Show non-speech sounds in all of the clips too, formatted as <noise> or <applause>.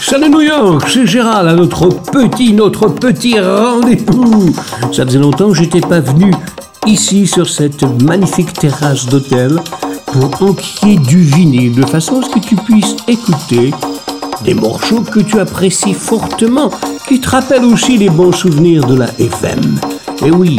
Salut New York, c'est Gérald à notre petit, notre petit rendez-vous. Ça faisait longtemps que j'étais pas venu ici sur cette magnifique terrasse d'hôtel pour enquiller du vinyle de façon à ce que tu puisses écouter des morceaux que tu apprécies fortement, qui te rappellent aussi les bons souvenirs de la FM. Et oui,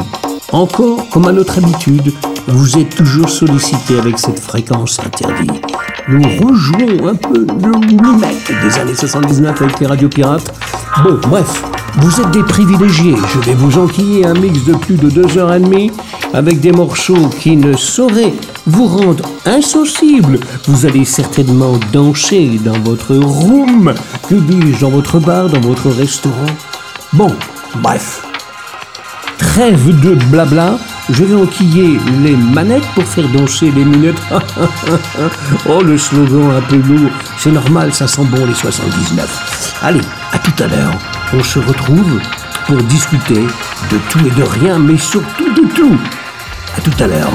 encore comme à notre habitude, vous êtes toujours sollicité avec cette fréquence interdite. Nous rejouons un peu le remake des années 79 avec les radios pirates. Bon, bref, vous êtes des privilégiés. Je vais vous enquiller un mix de plus de deux heures et demie avec des morceaux qui ne sauraient vous rendre insensible. Vous allez certainement danser dans votre room, que dis-je, dans votre bar, dans votre restaurant. Bon, bref. Trêve de blabla, je vais enquiller les manettes pour faire danser les minutes. <laughs> oh, le slogan un peu lourd, c'est normal, ça sent bon les 79. Allez, à tout à l'heure, on se retrouve pour discuter de tout et de rien, mais surtout de tout. À tout à l'heure.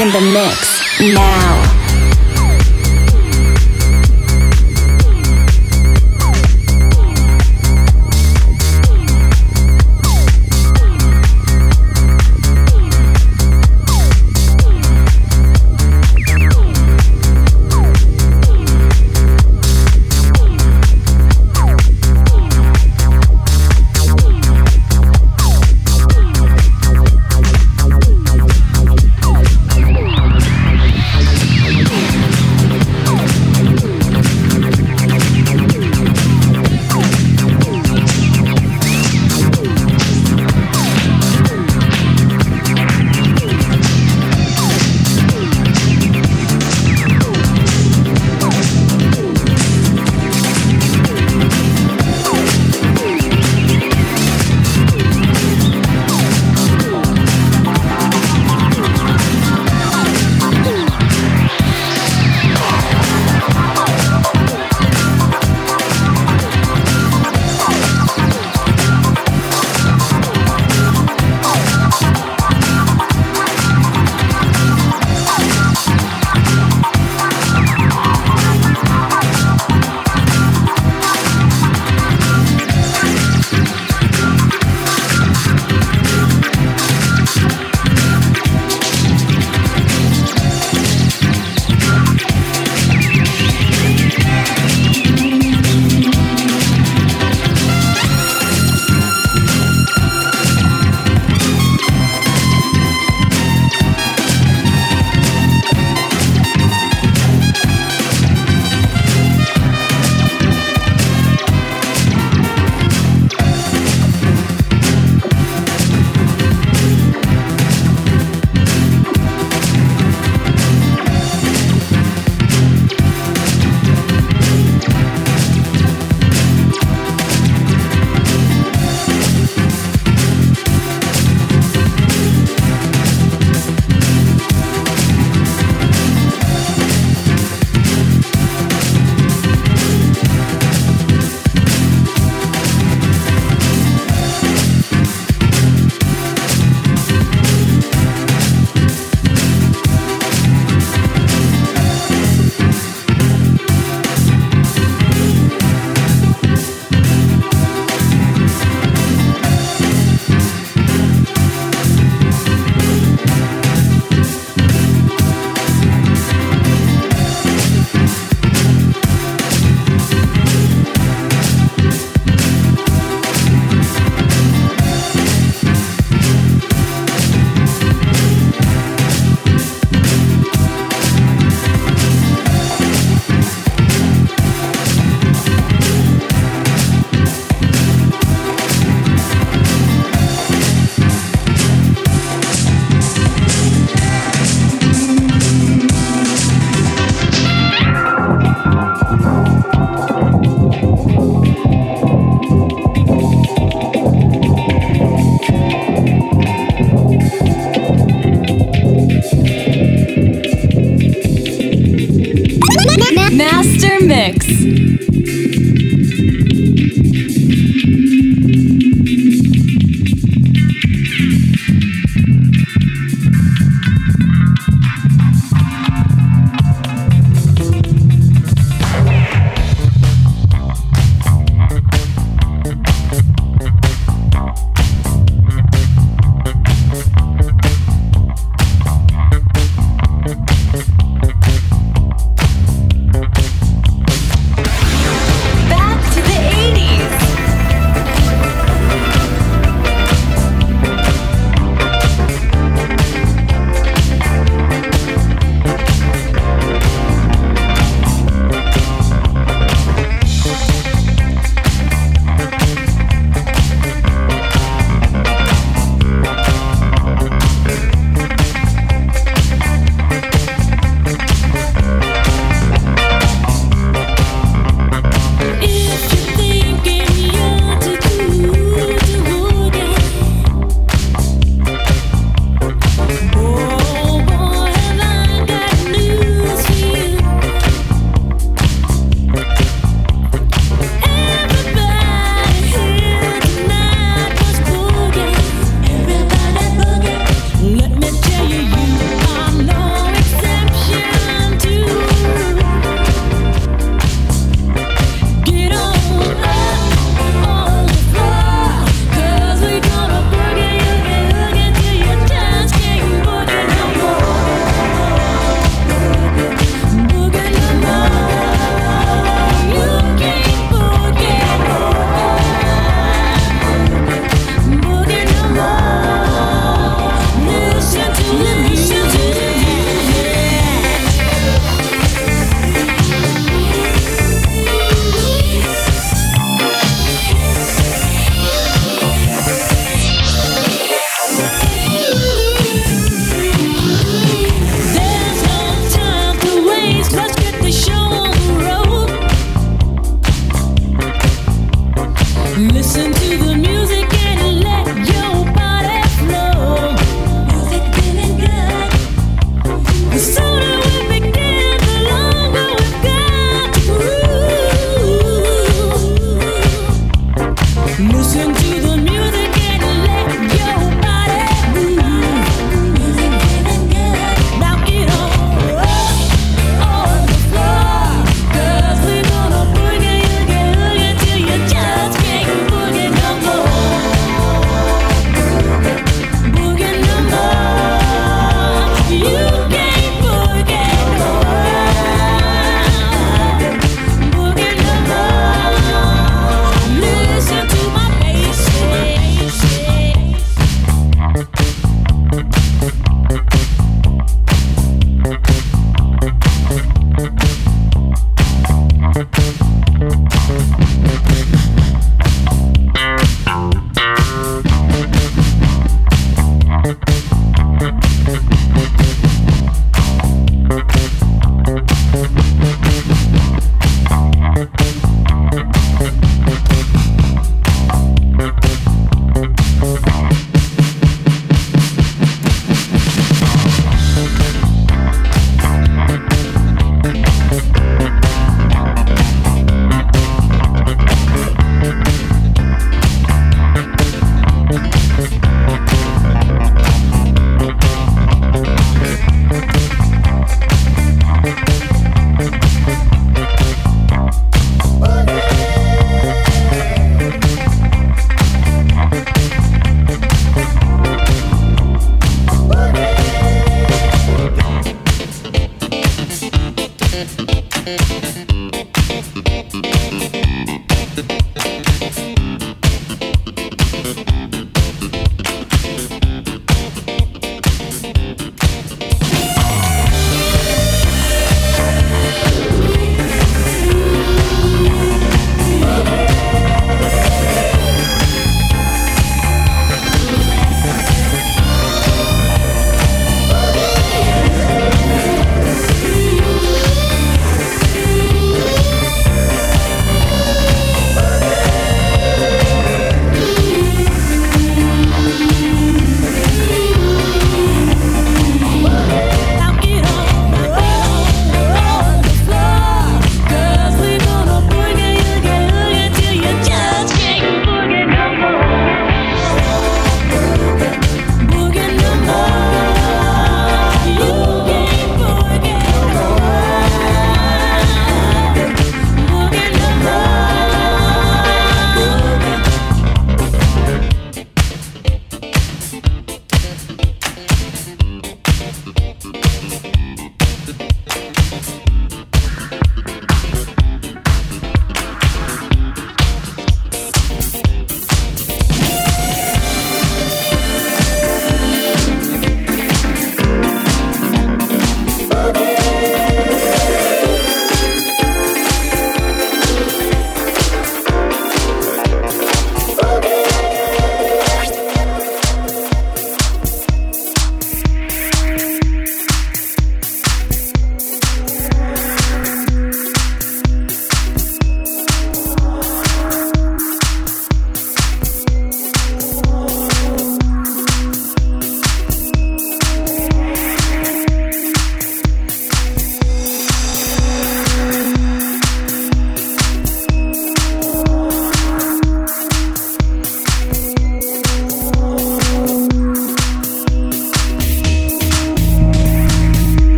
In the mix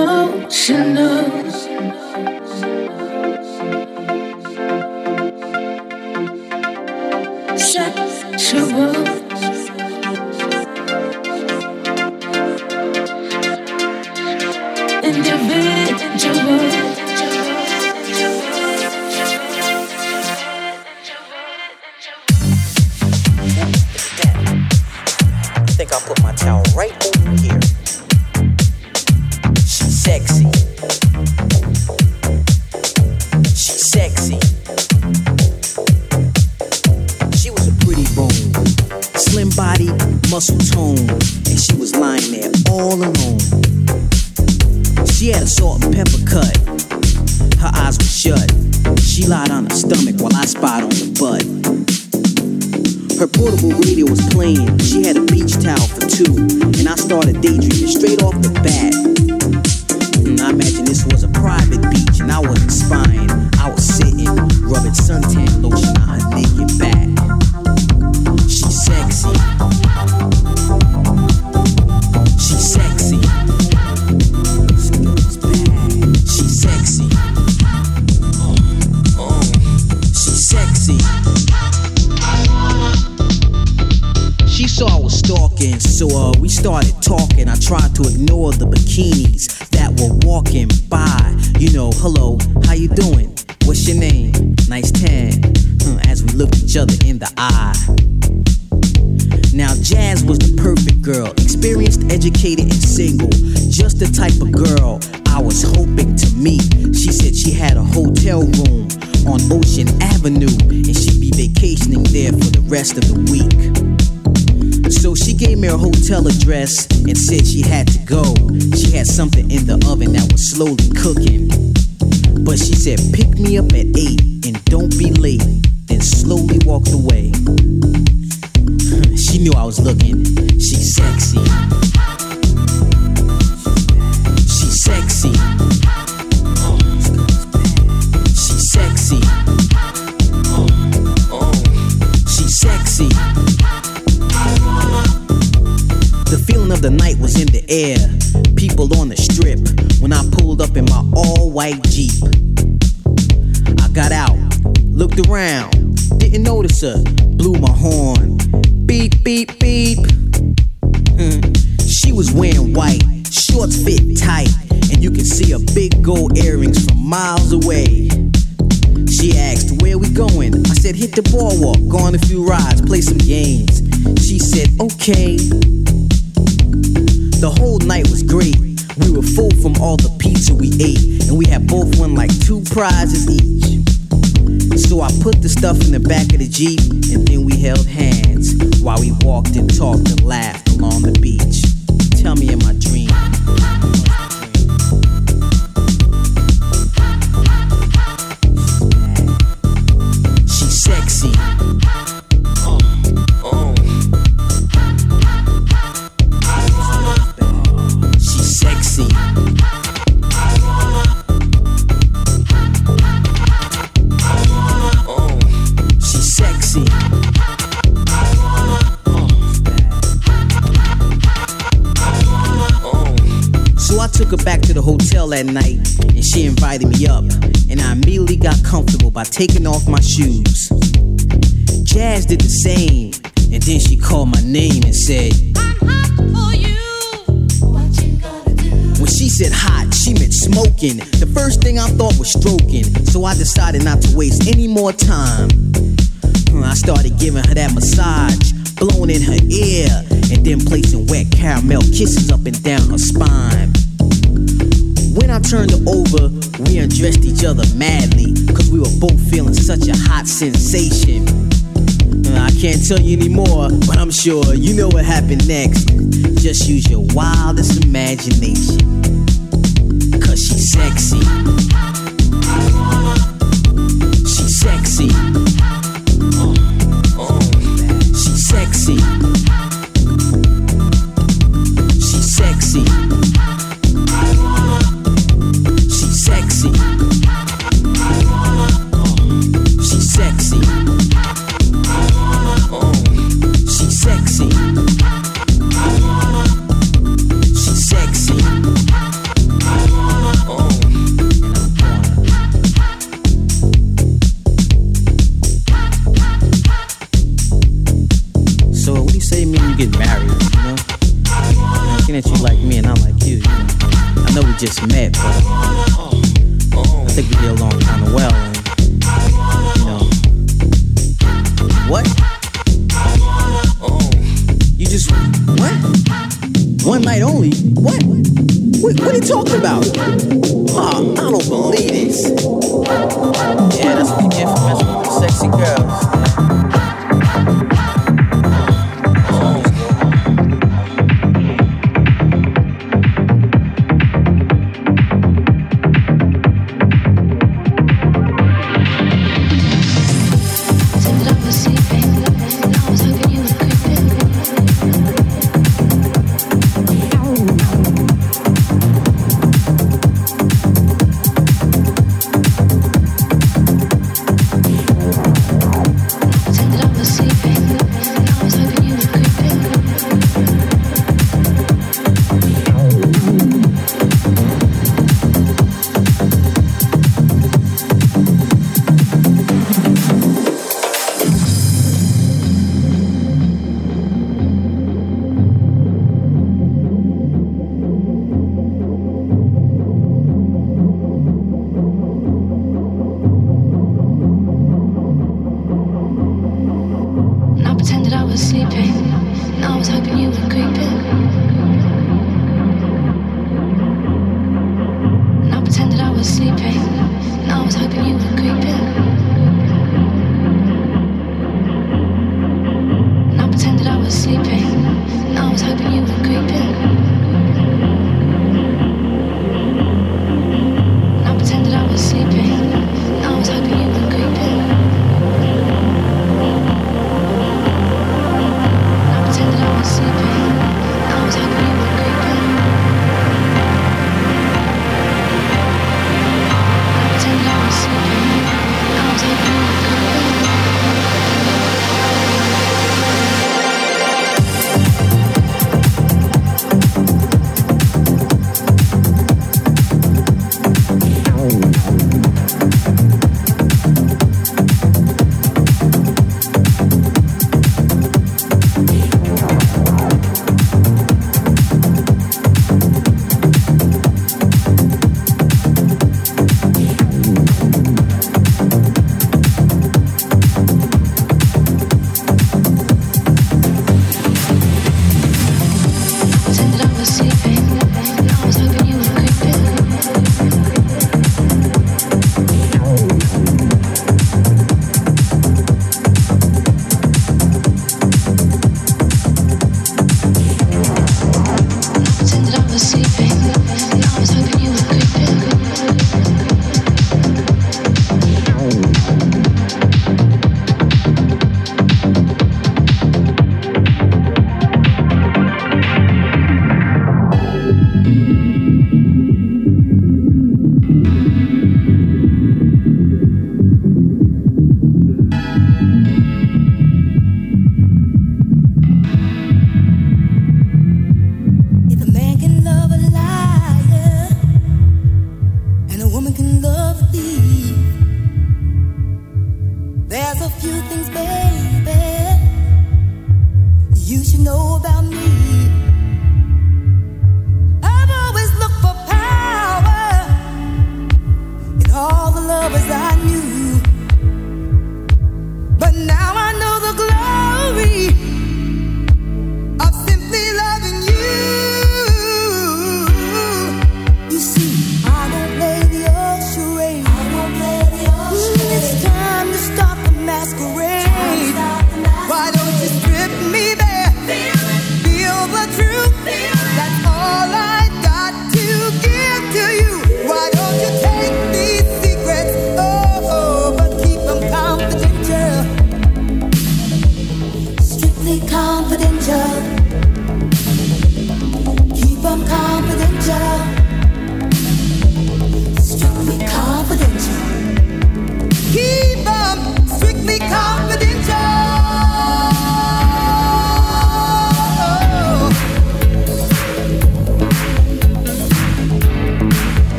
emotional, sexual. And said she had to go. She had something in the oven that was slowly cooking. But she said, pick me up at prizes each. So I put the stuff in the back of the Jeep, back to the hotel that night and she invited me up. And I immediately got comfortable by taking off my shoes. Jazz did the same. And then she called my name and said, I'm hot for you. When she said hot, she meant smoking. The first thing I thought was stroking. So I decided not to waste any more time. Hmm, I started giving her that massage, blowing in her ear, and then placing wet caramel kisses up and down her spine. When I turned her over, we undressed each other madly, cause we were both feeling such a hot sensation. Uh, I can't tell you anymore, but I'm sure you know what happened next. Just use your wildest imagination. Cause she's sexy. She's sexy.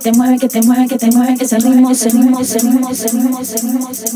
Te mueve, que te mueve, que te mueve, que te mueve, que ese ritmo, ese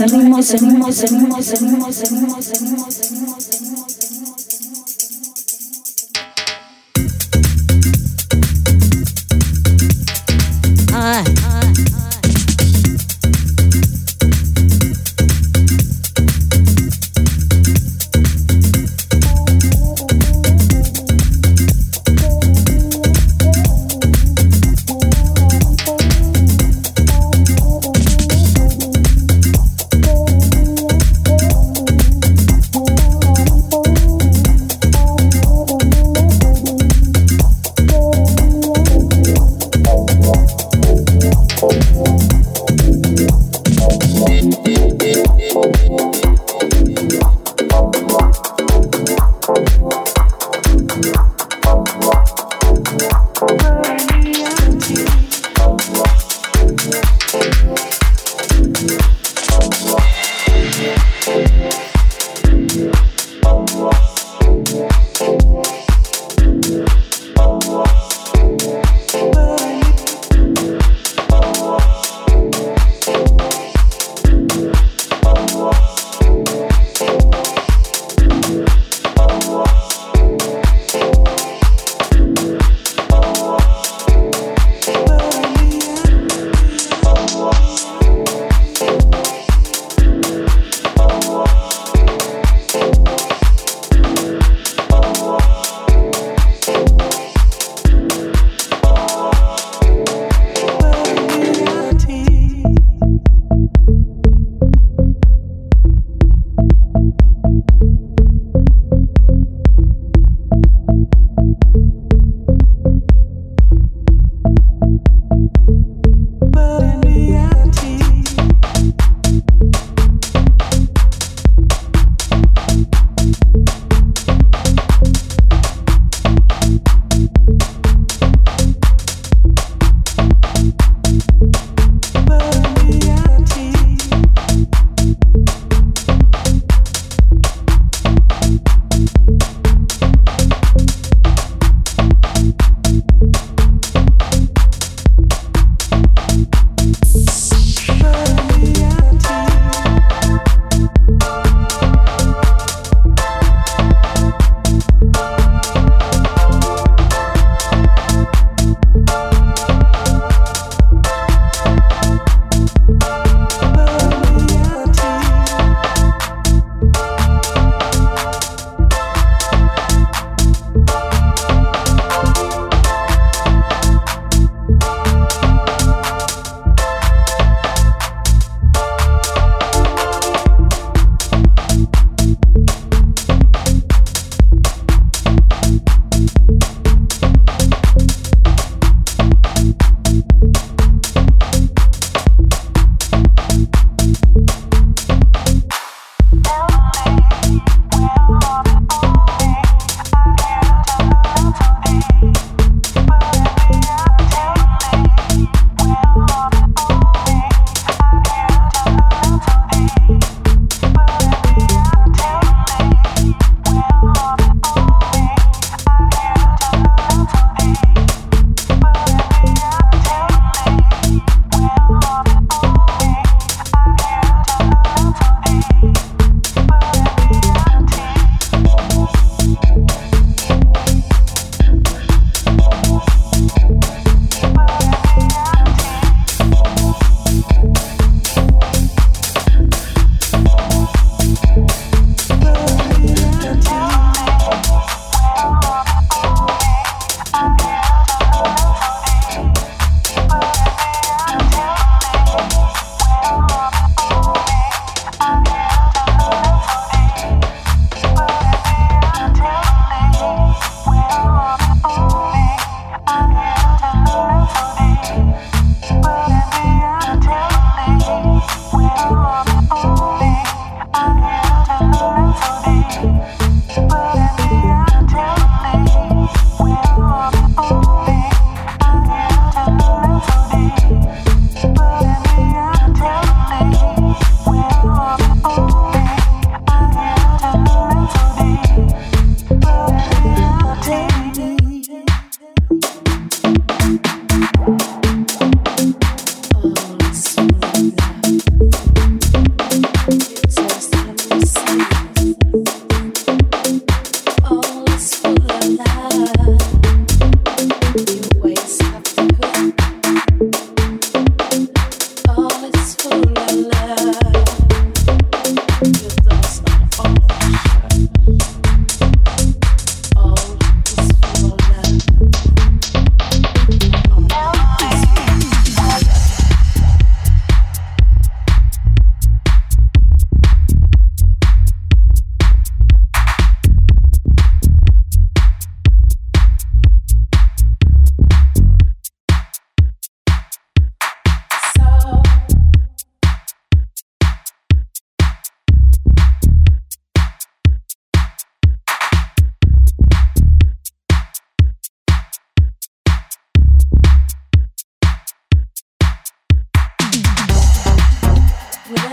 animals, animals, animals, animals, animals.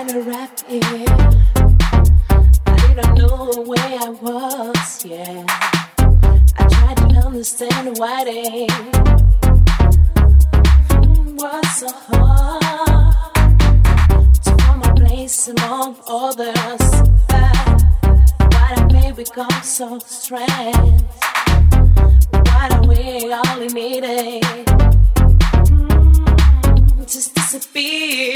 kinda wrapped. I didn't know where I was, yeah. I tried to understand why they was so hard to find my place among others. Why did we become so strange? Why do we all need it? Mm, just disappear.